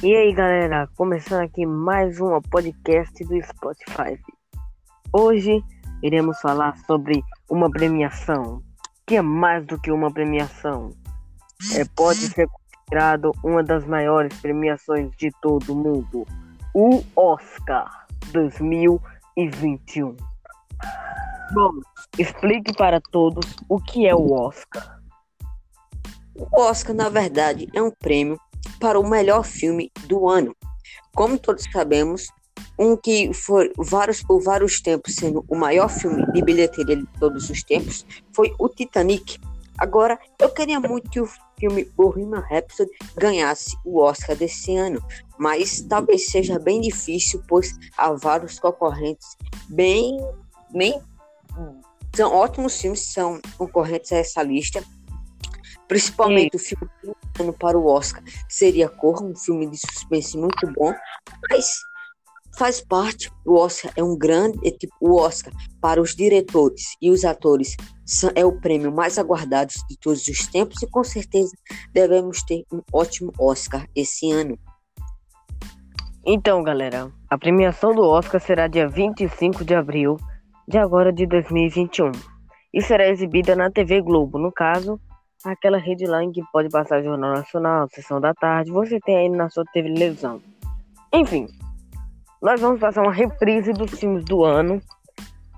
E aí galera, começando aqui mais um podcast do Spotify. Hoje iremos falar sobre uma premiação, que é mais do que uma premiação. É, pode ser considerado uma das maiores premiações de todo o mundo, o Oscar 2021. Bom, explique para todos o que é o Oscar. O Oscar, na verdade, é um prêmio para o melhor filme do ano. Como todos sabemos, um que foi vários, por vários tempos sendo o maior filme de bilheteria de todos os tempos foi o Titanic. Agora, eu queria muito que o filme Bohemian Rhapsody ganhasse o Oscar desse ano, mas talvez seja bem difícil, pois há vários concorrentes bem, bem são ótimos filmes são concorrentes a essa lista, principalmente o filme para o Oscar seria Corra, um filme de suspense muito bom, mas faz parte. O Oscar é um grande, é tipo o Oscar para os diretores e os atores são, é o prêmio mais aguardado de todos os tempos e com certeza devemos ter um ótimo Oscar esse ano. Então, galera, a premiação do Oscar será dia 25 de abril de agora de 2021 e será exibida na TV Globo, no caso, aquela rede lá em que pode passar Jornal Nacional, Sessão da Tarde, você tem aí na sua televisão. Enfim, nós vamos passar uma reprise dos filmes do ano,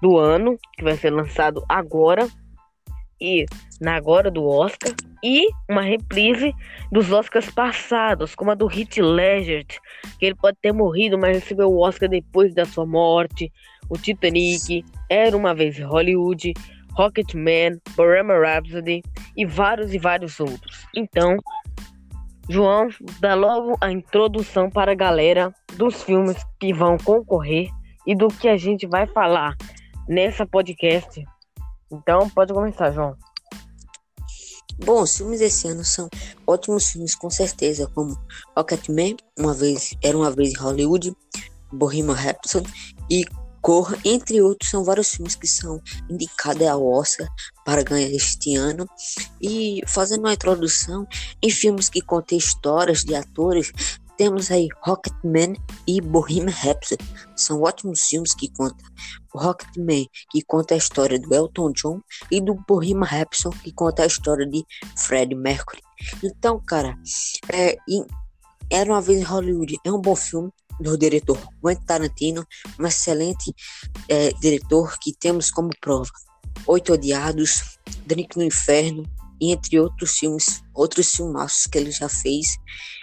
do ano, que vai ser lançado agora, e na agora do Oscar, e uma reprise dos Oscars passados, como a do Heath Ledger, que ele pode ter morrido, mas recebeu o Oscar depois da sua morte, o Titanic, Era Uma Vez em Hollywood, Rocketman, Bohemian Rhapsody e vários e vários outros. Então, João dá logo a introdução para a galera dos filmes que vão concorrer e do que a gente vai falar nessa podcast. Então, pode começar, João. Bom, os filmes desse ano são ótimos filmes, com certeza, como Rocketman, uma vez, Era Uma Vez em Hollywood, Bohemian Rhapsody e Corra, entre outros, são vários filmes que são indicados ao Oscar para ganhar este ano. E fazendo uma introdução, em filmes que contem histórias de atores, temos aí Rocketman e Bohemian Rhapsody. São ótimos filmes que contam. O Rocketman, que conta a história do Elton John, e do Bohemian Rhapsody, que conta a história de Freddie Mercury. Então, cara, é, Era uma vez em Hollywood é um bom filme do diretor Quentin Tarantino, um excelente é, diretor que temos como prova Oito Odiados, Drink no Inferno, e entre outros filmes, outros filmaços que ele já fez.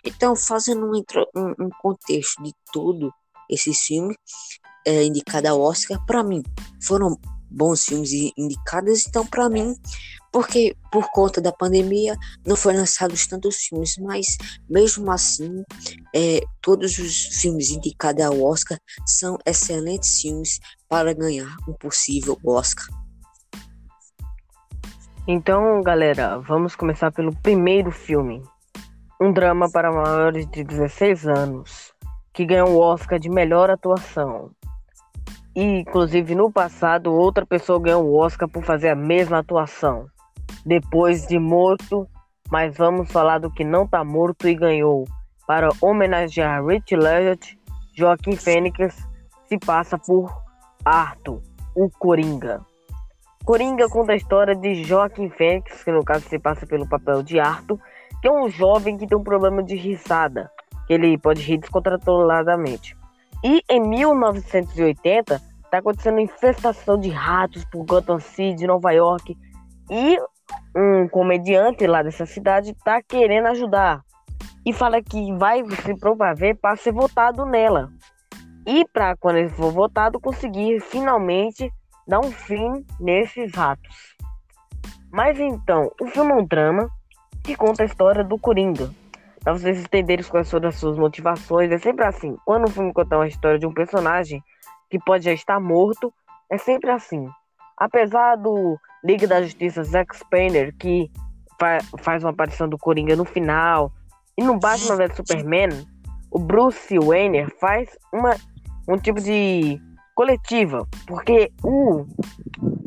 Então, fazendo um, um, contexto de todo esses filmes é, indicado ao Oscar, para mim, foram bons filmes indicados, então para mim porque por conta da pandemia não foram lançados tantos filmes, mas mesmo assim, é, todos os filmes indicados ao Oscar são excelentes filmes para ganhar um possível Oscar. Então, galera, vamos começar pelo primeiro filme. Um drama para maiores de 16 anos, que ganhou o Oscar de melhor atuação. E, inclusive, no passado, outra pessoa ganhou o Oscar por fazer a mesma atuação depois de morto, mas vamos falar do que não está morto e ganhou. Para homenagear Rich Ledger, Joaquim Fênix se passa por Arthur, o Coringa. Coringa conta a história de Joaquim Fênix, que no caso se passa pelo papel de Arthur, que é um jovem que tem um problema de risada, que ele pode rir descontroladamente. E em 1980 está acontecendo infestação de ratos por Gotham City, Nova York, e um comediante lá dessa cidade tá querendo ajudar e fala que vai se promover para ser votado nela. E para quando ele for votado conseguir finalmente dar um fim nesses ratos. Mas então, o filme é um drama que conta a história do Coringa. Para vocês entenderem quais foram as suas motivações, é sempre assim. Quando o filme conta uma história de um personagem que pode já estar morto, é sempre assim. Apesar do Liga da Justiça Zack Snyder, que fa faz uma aparição do Coringa no final, e no Batman vs Superman, o Bruce Wayne faz uma, um tipo de coletiva, porque o,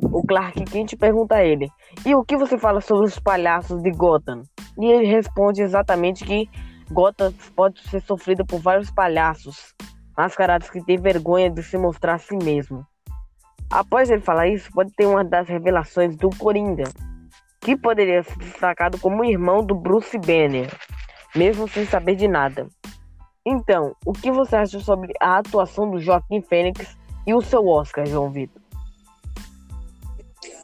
o Clark Kent pergunta a ele: E o que você fala sobre os palhaços de Gotham? E ele responde exatamente que Gotham pode ser sofrida por vários palhaços, mascarados que têm vergonha de se mostrar a si mesmo. Após ele falar isso, pode ter uma das revelações do Coringa, que poderia ser destacado como irmão do Bruce Banner, mesmo sem saber de nada. Então, o que você acha sobre a atuação do Joaquim Fênix e o seu Oscar, João Vitor?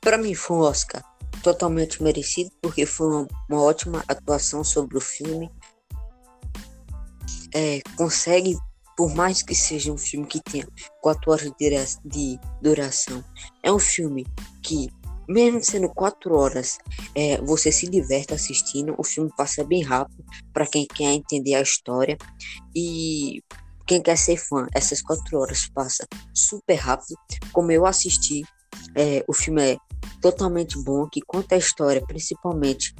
Para mim foi um Oscar totalmente merecido, porque foi uma, ótima atuação sobre o filme. É, consegue por mais que seja um filme que tenha 4 horas de duração, é um filme que, mesmo sendo 4 horas, é, você se diverte assistindo. O filme passa bem rápido para quem quer entender a história e quem quer ser fã. Essas 4 horas passa super rápido. Como eu assisti, é, o filme é totalmente bom, que conta a história, principalmente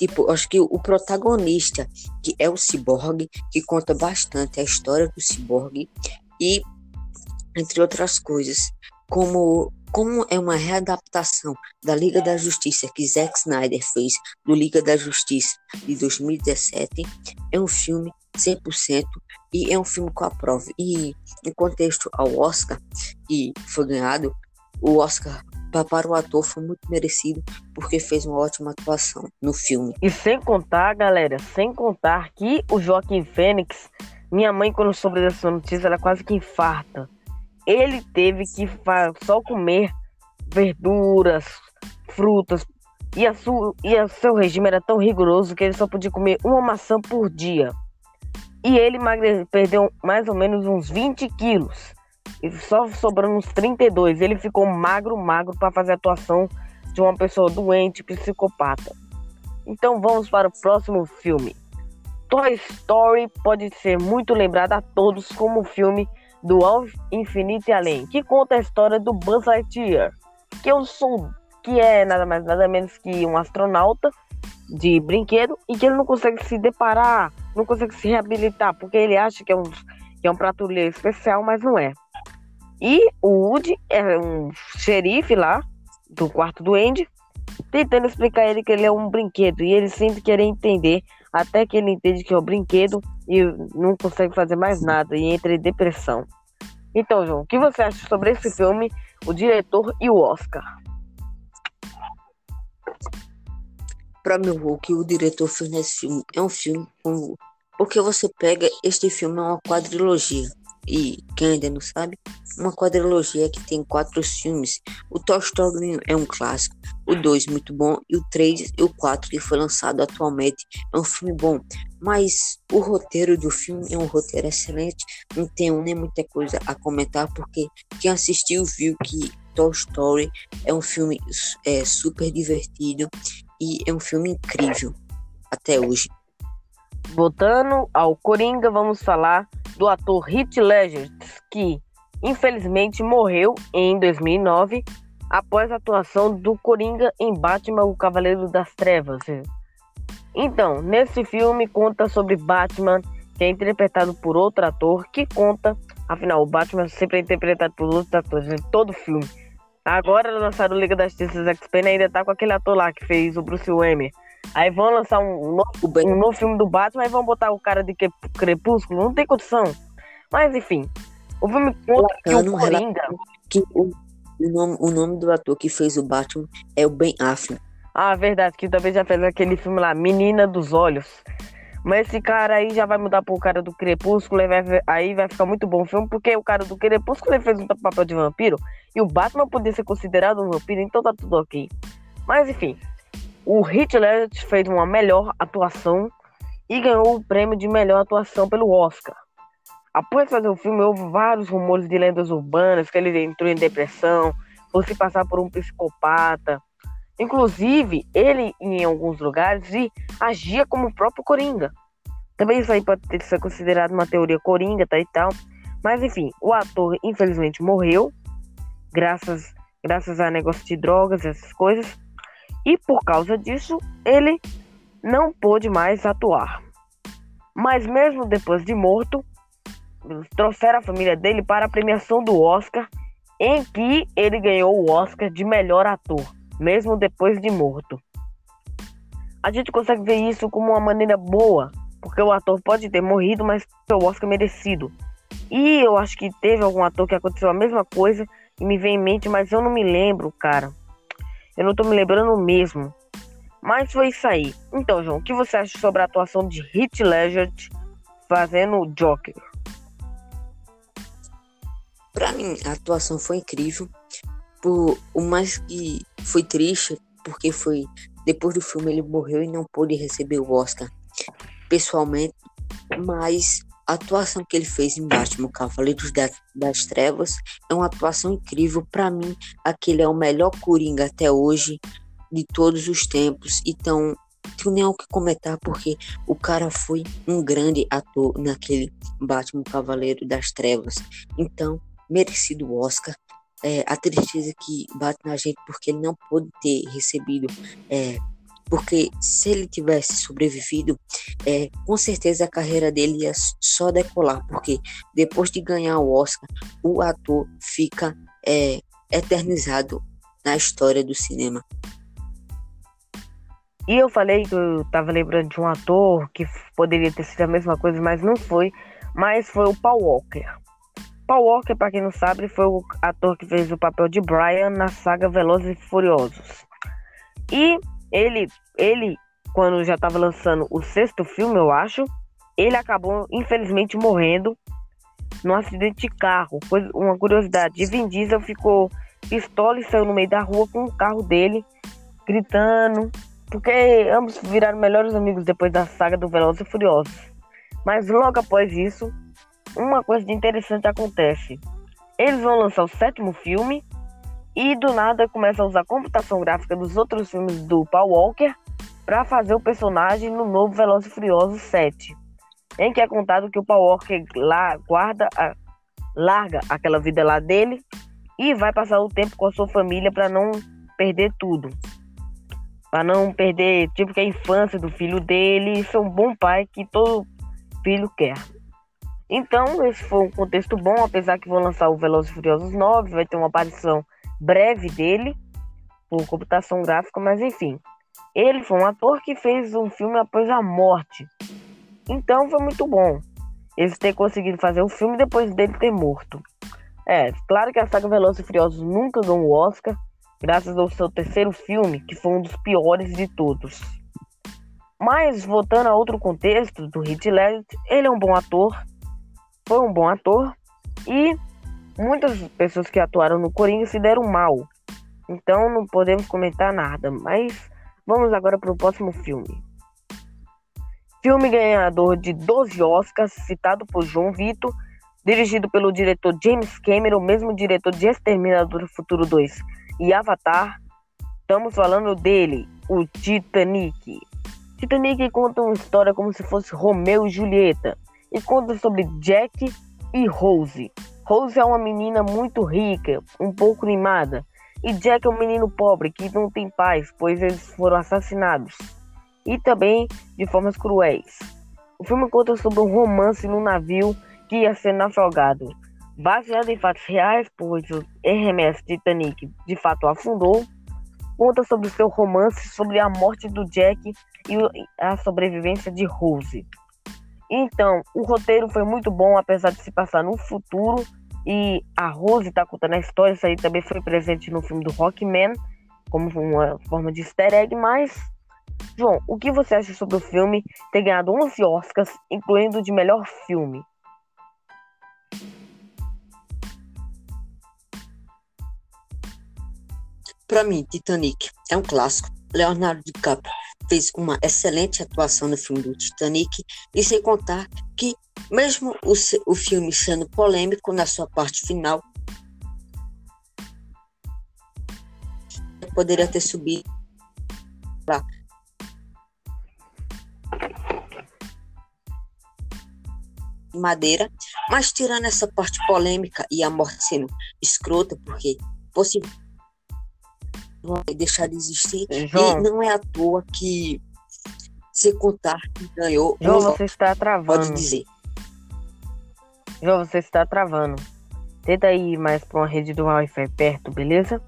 Tipo, acho que o protagonista, que é o Cyborg, que conta bastante a história do Cyborg e, entre outras coisas, como, como é uma readaptação da Liga da Justiça que Zack Snyder fez do Liga da Justiça de 2017, é um filme 100% e é um filme com a prova. E em contexto ao Oscar, que foi ganhado, o Oscar para o ator foi muito merecido porque fez uma ótima atuação no filme. E sem contar, galera, sem contar que o Joaquim Fênix, minha mãe quando soube dessa notícia, ela quase que infarta. Ele teve que só comer verduras, frutas e a sua, e a seu regime era tão rigoroso que ele só podia comer uma maçã por dia. E ele perdeu mais ou menos uns 20 quilos só sobrando uns 32. Ele ficou magro, magro para fazer a atuação de uma pessoa doente, psicopata. Então vamos para o próximo filme. Toy Story pode ser muito lembrado a todos como o filme do Ao Infinito e Além, que conta a história do Buzz Lightyear, que eu sou, que é nada mais nada menos que um astronauta de brinquedo e que ele não consegue se deparar, não consegue se reabilitar, porque ele acha que é um, que é um prato especial, mas não é. E o Woody é um xerife lá do quarto do Andy, tentando explicar a ele que ele é um brinquedo. E ele sempre quer entender, até que ele entende que é um brinquedo e não consegue fazer mais nada e entra em depressão. Então, João, o que você acha sobre esse filme, o diretor e o Oscar? Para mim, o que o diretor fez nesse filme é um filme com... porque você pega este filme é uma quadrilogia e quem ainda não sabe, uma quadrilogia que tem quatro filmes. O Toy Story é um clássico, o 2 muito bom e o 3 e o 4 que foi lançado atualmente é um filme bom. Mas o roteiro do filme é um roteiro excelente, não tenho nem muita coisa a comentar porque quem assistiu viu que Toy Story é um filme é, super divertido e é um filme incrível até hoje. Voltando ao Coringa, vamos falar do ator Heath Ledger, que infelizmente morreu em 2009 após a atuação do Coringa em Batman, o Cavaleiro das Trevas. Então, nesse filme conta sobre Batman, que é interpretado por outro ator, que conta, afinal, o Batman sempre é interpretado por outros atores em todo filme. Agora lançaram Liga das Justiças X-Men ainda tá com aquele ator lá que fez o Bruce Wayne. Aí vão lançar um, novo, um novo filme do Batman e vão botar o cara de Crepúsculo. Não tem condição. Mas enfim, o filme conta que o Coringa... Que o, o, nome, o nome do ator que fez o Batman é o Ben Affleck. Ah, verdade, que também já fez aquele filme lá, Menina dos Olhos. Mas esse cara aí já vai mudar pro cara do Crepúsculo, vai, aí vai ficar muito bom o filme, porque o cara do Crepúsculo ele fez um papel de vampiro, e o Batman podia ser considerado um vampiro, então tá tudo ok. Mas enfim, o Heath Ledger fez uma melhor atuação e ganhou o prêmio de melhor atuação pelo Oscar. Após fazer o filme, houve vários rumores de lendas urbanas que ele entrou em depressão, por se passar por um psicopata. Inclusive, ele, em alguns lugares, agia como o próprio Coringa. Também isso aí pode ter considerado uma teoria Coringa tá, e tal. Mas enfim, o ator infelizmente morreu, graças, graças a negócio de drogas, essas coisas. E por causa disso, ele não pôde mais atuar. Mas mesmo depois de morto, trouxeram a família dele para a premiação do Oscar, em que ele ganhou o Oscar de melhor ator, mesmo depois de morto. A gente consegue ver isso como uma maneira boa Porque o ator pode ter morrido, mas o Oscar merecido. E eu acho que teve algum ator que aconteceu a mesma coisa e me vem em mente, mas eu não me lembro, cara. Eu não tô me lembrando mesmo. Mas foi isso aí. Então, João, o que você acha sobre a atuação de Heath Ledger fazendo o Joker? Pra mim, a atuação foi incrível. Por o mais que foi triste, porque foi depois do filme ele morreu e não pôde receber o Oscar pessoalmente, mas a atuação que ele fez em Batman Cavaleiros das, Trevas é uma atuação incrível. Para mim, aquele é o melhor Coringa até hoje de todos os tempos. Então, tenho nem o que comentar porque o cara foi um grande ator naquele Batman Cavaleiro das Trevas. Então, merecido o Oscar. É, a tristeza que bate na gente porque ele não pôde ter recebido é, porque se ele tivesse sobrevivido, é, com certeza a carreira dele ia só decolar, porque depois de ganhar o Oscar, o ator fica é, eternizado na história do cinema. E eu falei que eu tava lembrando de um ator que poderia ter sido a mesma coisa, mas não foi. Mas foi o Paul Walker. Paul Walker, para quem não sabe, foi o ator que fez o papel de Brian na saga Velozes e Furiosos. E ele, ele quando já estava lançando o sexto filme, eu acho, ele acabou infelizmente morrendo num acidente de carro. Foi uma curiosidade. Vin Diesel ficou pistola e saiu no meio da rua com o carro dele, gritando, porque ambos viraram melhores amigos depois da saga do Velozes e Furiosos. Mas logo após isso, uma coisa de interessante acontece. Eles vão lançar o sétimo filme e do nada começa a usar a computação gráfica dos outros filmes do Paul Walker para fazer o personagem no novo Velozes e Furiosos 7. Em que é contado que o Paul Walker lá guarda a, larga aquela vida lá dele e vai passar o tempo com a sua família para não perder tudo para não perder tipo que a infância do filho dele, isso é um bom pai que todo filho quer. Então, esse foi um contexto bom, apesar que vão lançar o Velozes e Furiosos 9, vai ter uma aparição breve dele por computação gráfica, mas enfim. Ele foi um ator que fez um filme após a morte. Então foi muito bom eles ter conseguido fazer o filme depois dele ter morto. É, claro que a saga Velozes e Furiosos nunca ganhou o Oscar, graças ao seu terceiro filme, que foi um dos piores de todos. Mas, voltando a outro contexto do Heath Ledger, ele é um bom ator, foi um bom ator, e muitas pessoas que atuaram no Coringa se deram mal. Então não podemos comentar nada, mas vamos agora para o próximo filme. Filme ganhador de 12 Oscars, citado por João Vitor, dirigido pelo diretor James Cameron, mesmo diretor de Exterminador do Futuro 2, e Avatar, estamos falando dele, o Titanic. Titanic conta uma história como se fosse Romeu e Julieta e conta sobre Jack e Rose. Rose é uma menina muito rica, um pouco mimada, e Jack é um menino pobre que não tem paz, pois eles foram assassinados e também de formas cruéis. O filme conta sobre um romance no navio que ia ser naufragado baseado em fatos reais, pois o RMS Titanic de fato afundou, conta sobre seu romance sobre a morte do Jack e a sobrevivência de Rose. Então, o roteiro foi muito bom, apesar de se passar no futuro, e a Rose está contando a história, isso aí também foi presente no filme do Rockman, como uma forma de easter egg, mas... João, o que você acha sobre o filme ter ganhado 11 Oscars, incluindo de melhor filme? Para mim, Titanic é um clássico. Leonardo DiCaprio fez uma excelente atuação no filme do Titanic e sem contar que mesmo o, o filme sendo polêmico na sua parte final, poderia ter subido. Para madeira, mas tirando essa parte polêmica e a morte sendo escrota, porque possivelmente vai deixar de existir. João, e não é à toa que se contar que ganhou. João, você está travando. Pode dizer. João, você está travando. Tenta ir mais para uma rede do Wi-Fi perto, beleza?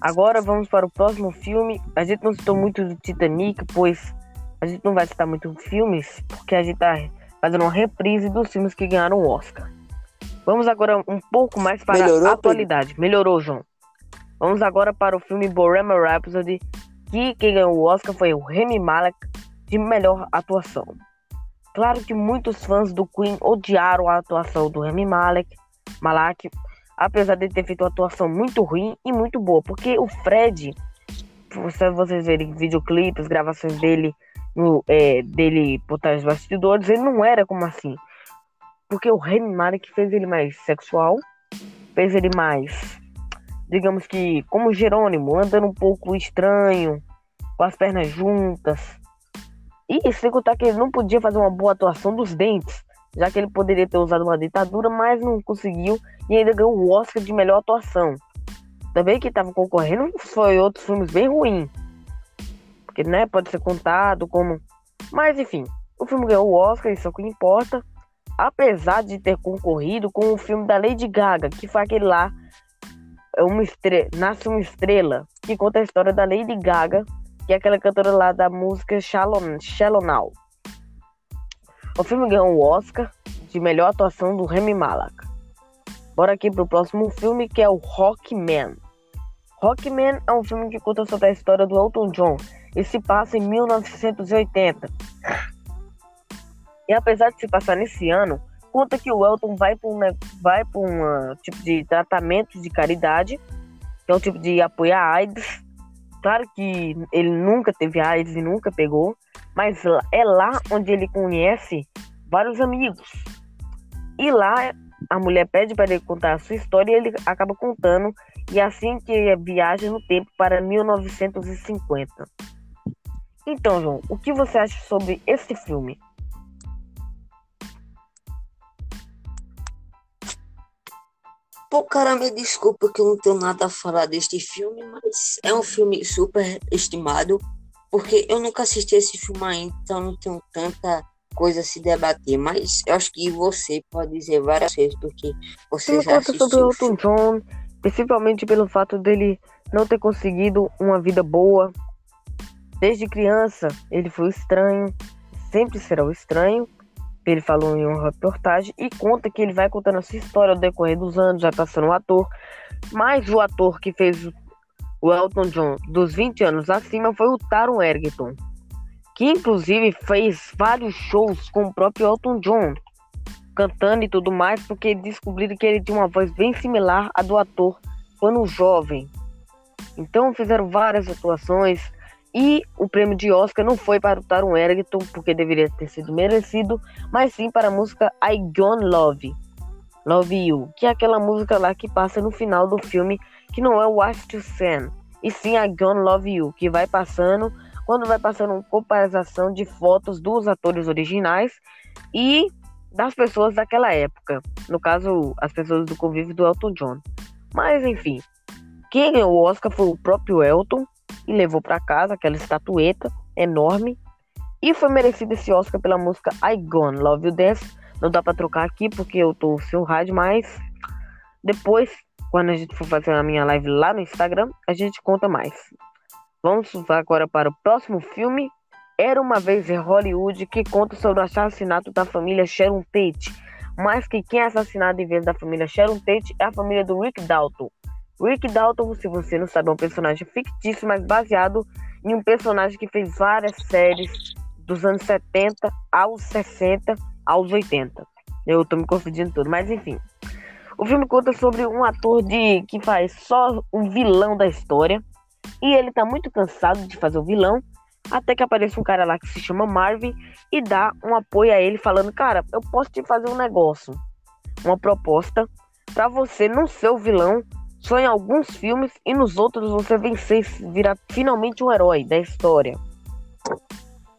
Agora vamos para o próximo filme. A gente não citou muito do Titanic, pois a gente não vai citar muito filmes, porque a gente tá fazendo uma reprise dos filmes que ganharam o Oscar. Vamos agora um pouco mais para Melhorou, a atualidade. Pedro? Melhorou, João. Vamos agora para o filme Bohemian Rhapsody, que quem ganhou o Oscar foi o Remy Malek de melhor atuação. Claro que muitos fãs do Queen odiaram a atuação do Remy Malek, Malak, apesar de ter feito uma atuação muito ruim e muito boa, porque o Fred, se vocês verem videoclipes, gravações dele, no, é, dele por trás dos bastidores, ele não era como assim. Porque o Remy Malek fez ele mais sexual, fez ele mais, digamos que, como Jerônimo, andando um pouco estranho, com as pernas juntas. E sem contar que ele não podia fazer uma boa atuação dos dentes, já que ele poderia ter usado uma ditadura, mas não conseguiu e ainda ganhou o Oscar de melhor atuação. Também que estava concorrendo foi outros filmes bem ruins. Porque, né, pode ser contado como. Mas enfim, o filme ganhou o Oscar, isso é o que importa apesar de ter concorrido com o filme da Lady Gaga, que foi aquele lá, é uma estrela, Nasce uma Estrela, que conta a história da Lady Gaga, que é aquela cantora lá da música Shalom, Shalom Now. O filme ganhou o Oscar de melhor atuação do Remy Malek. Bora aqui pro próximo filme, que é o Rockman. Rockman é um filme que conta sobre a história do Elton John e se passa em 1980. E apesar de se passar nesse ano, conta que o Elton vai para um, vai um tipo de tratamento de caridade, que é um tipo de apoiar a AIDS. Claro que ele nunca teve AIDS e nunca pegou, mas é lá onde ele conhece vários amigos. E lá a mulher pede para ele contar a sua história e ele acaba contando, e assim que viaja no tempo para 1950. Então, João, o que você acha sobre esse filme? Pô, cara, me desculpa que eu não tenho nada a falar deste filme, mas é um filme super estimado, porque eu nunca assisti esse filme ainda, então não tenho tanta coisa a se debater, mas eu acho que você pode dizer várias vezes, porque você já assistiu. sobre o Elton John, principalmente pelo fato dele não ter conseguido uma vida boa. Desde criança, ele foi estranho, sempre será o estranho, ele falou em uma reportagem e conta que ele vai contando essa história ao decorrer dos anos, já tá sendo um ator. Mas o ator que fez o Elton John dos 20 anos acima foi o Taron Egerton, que inclusive fez vários shows com o próprio Elton John, cantando e tudo mais, porque descobriram que ele tinha uma voz bem similar à do ator quando jovem. Então fizeram várias atuações e o prêmio de Oscar não foi para o Taron Egerton, porque deveria ter sido merecido, mas sim para a música I Gone Love, Love You, que é aquela música lá que passa no final do filme, que não é Watch to Send, e sim I Gone Love You, que vai passando, quando vai passando uma comparação de fotos dos atores originais e das pessoas daquela época, no caso, as pessoas do convívio do Elton John. Mas enfim, quem ganhou o Oscar foi o próprio Elton, e levou para casa aquela estatueta enorme. E foi merecido esse Oscar pela música I Gone Love You Dance. Não dá para trocar aqui porque eu tô sem o rádio, mas depois, quando a gente for fazer a minha live lá no Instagram, a gente conta mais. Vamos agora para o próximo filme. Era uma vez em Hollywood que conta sobre o assassinato da família Sharon Tate. Mas que quem é assassinado em vez da família Sharon Tate é a família do Rick Dalton. Rick Dalton, se você não sabe, é um personagem fictício, mas baseado em um personagem que fez várias séries dos anos 70 aos 60 aos 80. Eu tô me confundindo tudo, mas enfim. O filme conta sobre um ator de que faz só o vilão da história e ele tá muito cansado de fazer o vilão, até que aparece um cara lá que se chama Marvin e dá um apoio a ele falando: "Cara, eu posso te fazer um negócio, uma proposta para você não ser o vilão, só em alguns filmes e nos outros você vencer e virar finalmente um herói da história.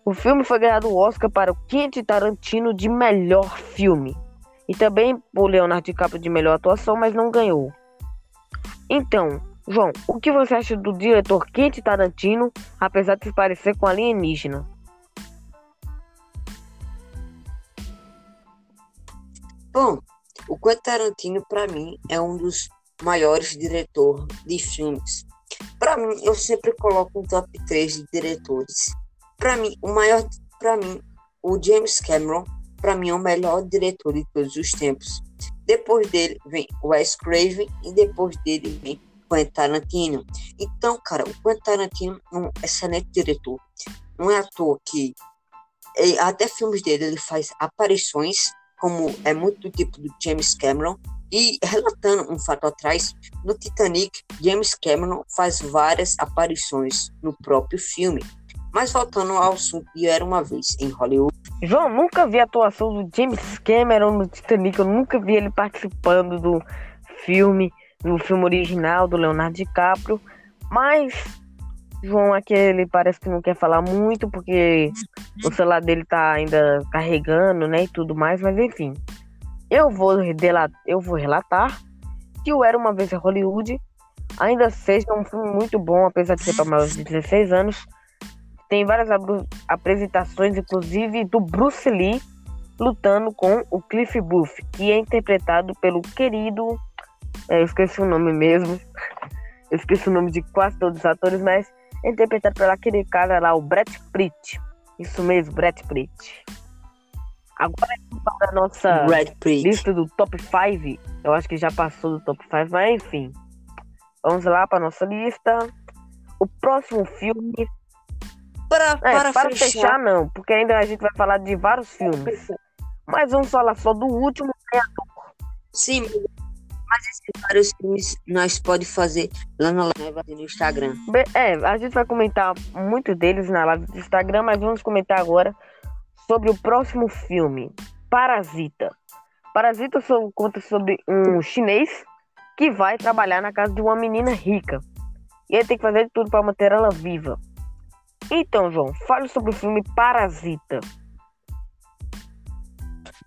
O filme foi ganhado o Oscar para o Quentin Tarantino de melhor filme e também por Leonardo DiCaprio de melhor atuação, mas não ganhou. Então, João, o que você acha do diretor Quentin Tarantino, apesar de se parecer com alienígena? Bom, o Quentin Tarantino para mim é um dos maiores diretor de filmes. Para mim, eu sempre coloco um top 3 de diretores Para mim, o maior, para mim, o James Cameron, para mim é o melhor diretor de todos os tempos. Depois dele vem Wes Craven e depois dele vem Quentin Tarantino. Então, cara, o Quentin Tarantino é um excelente diretor. Não é à toa que até filmes dele ele faz aparições, como é muito do tipo do James Cameron. E relatando um fato atrás, no Titanic, James Cameron faz várias aparições no próprio filme. Mas voltando ao assunto de Era Uma Vez em Hollywood. João, nunca vi a atuação do James Cameron no Titanic, eu nunca vi ele participando do filme, do filme original do Leonardo DiCaprio, mas João aqui ele parece que não quer falar muito porque o celular dele tá ainda carregando, né, e tudo mais, mas enfim. Eu vou, eu vou relatar que o Era Uma Vez em Hollywood ainda seja um filme muito bom, apesar de ser para maiores de 16 anos. Tem várias apresentações, inclusive do Bruce Lee lutando com o Cliff Booth, que é interpretado pelo querido. É, eu esqueci o nome mesmo. Eu esqueci o nome de quase todos os atores, mas é interpretado pelo aquele cara lá, o Brett Pitt. Isso mesmo, Brett Pitt. Agora para a nossa lista do top 5. Eu acho que já passou do top 5, mas enfim. Vamos lá para nossa lista. O próximo filme. Para, é, para, para fechar. fechar. não, porque ainda a gente vai falar de vários filmes. Mas vamos falar só do último Sim, mas esses vários filmes nós pode fazer lá na live no Instagram. É, a gente vai comentar muito deles na live do Instagram, mas vamos comentar agora sobre o próximo filme, Parasita. Parasita conta sobre um chinês que vai trabalhar na casa de uma menina rica. E ele tem que fazer de tudo para manter ela viva. Então, João, fale sobre o filme Parasita.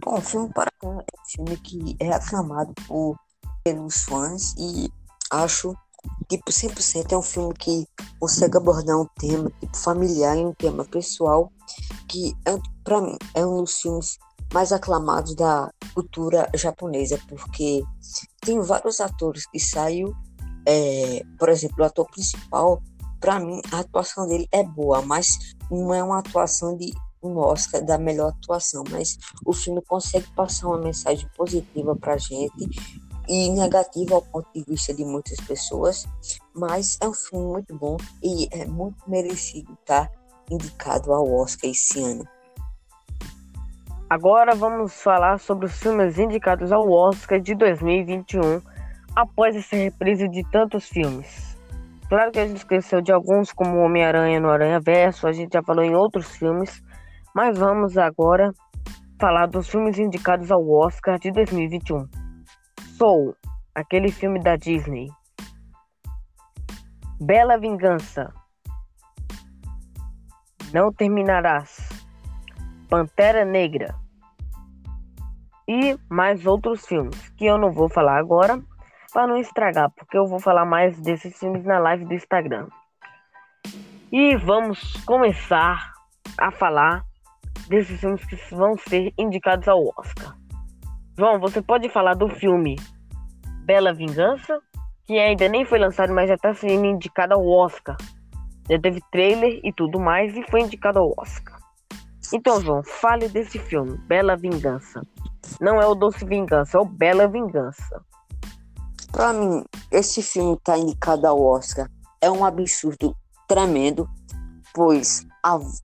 Bom, o filme Parasita é um filme que é aclamado por, pelos fãs e acho tipo 100% é um filme que consegue abordar um tema tipo familiar e um tema pessoal que é, para mim é um dos filmes mais aclamados da cultura japonesa porque tem vários atores que saiu é, por exemplo o ator principal para mim a atuação dele é boa mas não é uma atuação de um Oscar da melhor atuação mas o filme consegue passar uma mensagem positiva para gente e negativo ao ponto de vista de muitas pessoas, mas é um filme muito bom e é muito merecido estar indicado ao Oscar esse ano. Agora vamos falar sobre os filmes indicados ao Oscar de 2021 após essa reprise de tantos filmes. Claro que a gente esqueceu de alguns, como Homem-Aranha no Aranha Verso, a gente já falou em outros filmes, mas vamos agora falar dos filmes indicados ao Oscar de 2021. Soul, aquele filme da Disney. Bela Vingança. Não Terminarás. Pantera Negra. E mais outros filmes que eu não vou falar agora para não estragar, porque eu vou falar mais desses filmes na live do Instagram. E vamos começar a falar desses filmes que vão ser indicados ao Oscar. João, você pode falar do filme Bela Vingança, que ainda nem foi lançado, mas já está sendo indicado ao Oscar. Já teve trailer e tudo mais e foi indicado ao Oscar. Então, João, fale desse filme, Bela Vingança. Não é o Doce Vingança, é o Bela Vingança. Para mim, esse filme tá indicado ao Oscar. É um absurdo tremendo, pois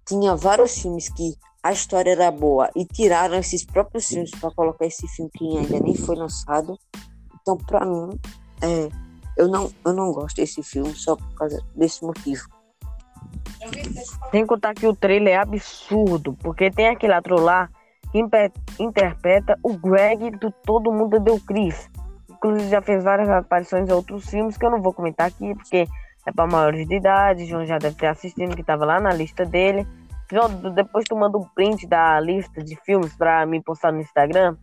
tinha vários filmes que a história era boa e tiraram esses próprios filmes para colocar esse filme que ainda nem foi lançado. Então, para mim, é, eu, não, eu não gosto desse filme só por causa desse motivo. Sem contar que o trailer é absurdo, porque tem aquele ator lá que interpreta o Greg do Todo Mundo Deu Chris. Inclusive já fez várias aparições em outros filmes que eu não vou comentar aqui, porque é para maiores de idade. João já deve ter assistido, que estava lá na lista dele. Depois tu manda um print da lista de filmes para me postar no Instagram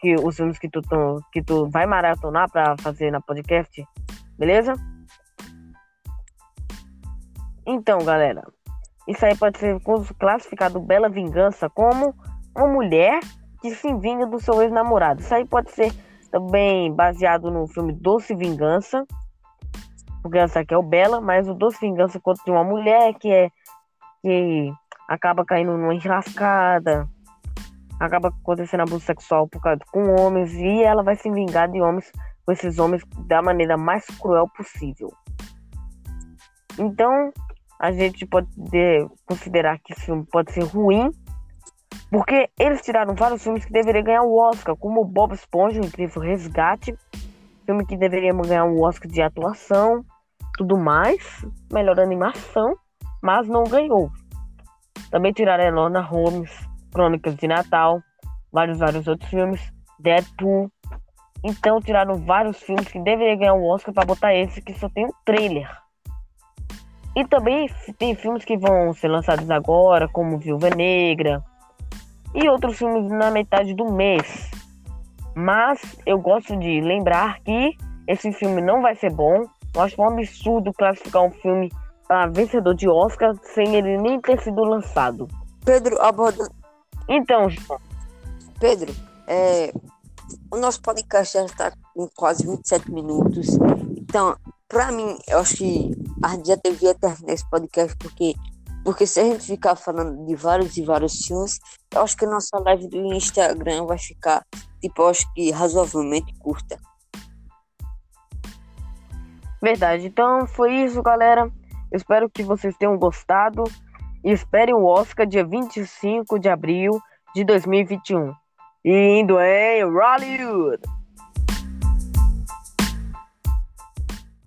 que os filmes que tu, que tu vai maratonar para fazer na podcast, beleza? Então, galera, isso aí pode ser classificado Bela Vingança como uma mulher que se vinga do seu ex-namorado. Isso aí pode ser também baseado no filme Doce Vingança, essa aqui é o Bela, mas o Doce Vingança conta de uma mulher que é que acaba caindo numa enrascada, acaba acontecendo abuso sexual por causa com homens. E ela vai se vingar de homens com esses homens da maneira mais cruel possível. Então, a gente pode considerar que esse filme pode ser ruim, porque eles tiraram vários filmes que deveriam ganhar o Oscar, como Bob Esponja, o Incrível Resgate, filme que deveria ganhar o Oscar de atuação, tudo mais, melhor animação, mas não ganhou. Também tiraram Elona Holmes, Crônicas de Natal, vários, vários outros filmes, Deadpool. Então tiraram vários filmes que deveriam ganhar o Oscar para botar esse que só tem um trailer. E também tem filmes que vão ser lançados agora, como Viúva Negra, e outros filmes na metade do mês. Mas eu gosto de lembrar que esse filme não vai ser bom. Eu acho um absurdo classificar um filme para vencedor de Oscar sem ele nem ter sido lançado. Pedro, aborda. Então, Pedro, é, o nosso podcast já está com quase 27 minutos. Então, para mim, eu acho que a gente já devia terminar esse podcast porque porque se a gente ficar falando de vários e vários filmes, eu acho que a nossa live do Instagram vai ficar, tipo, eu acho que razoavelmente curta. Verdade. Então foi isso, galera. Espero que vocês tenham gostado. E esperem o Oscar dia 25 de abril de 2021. Indo em Hollywood!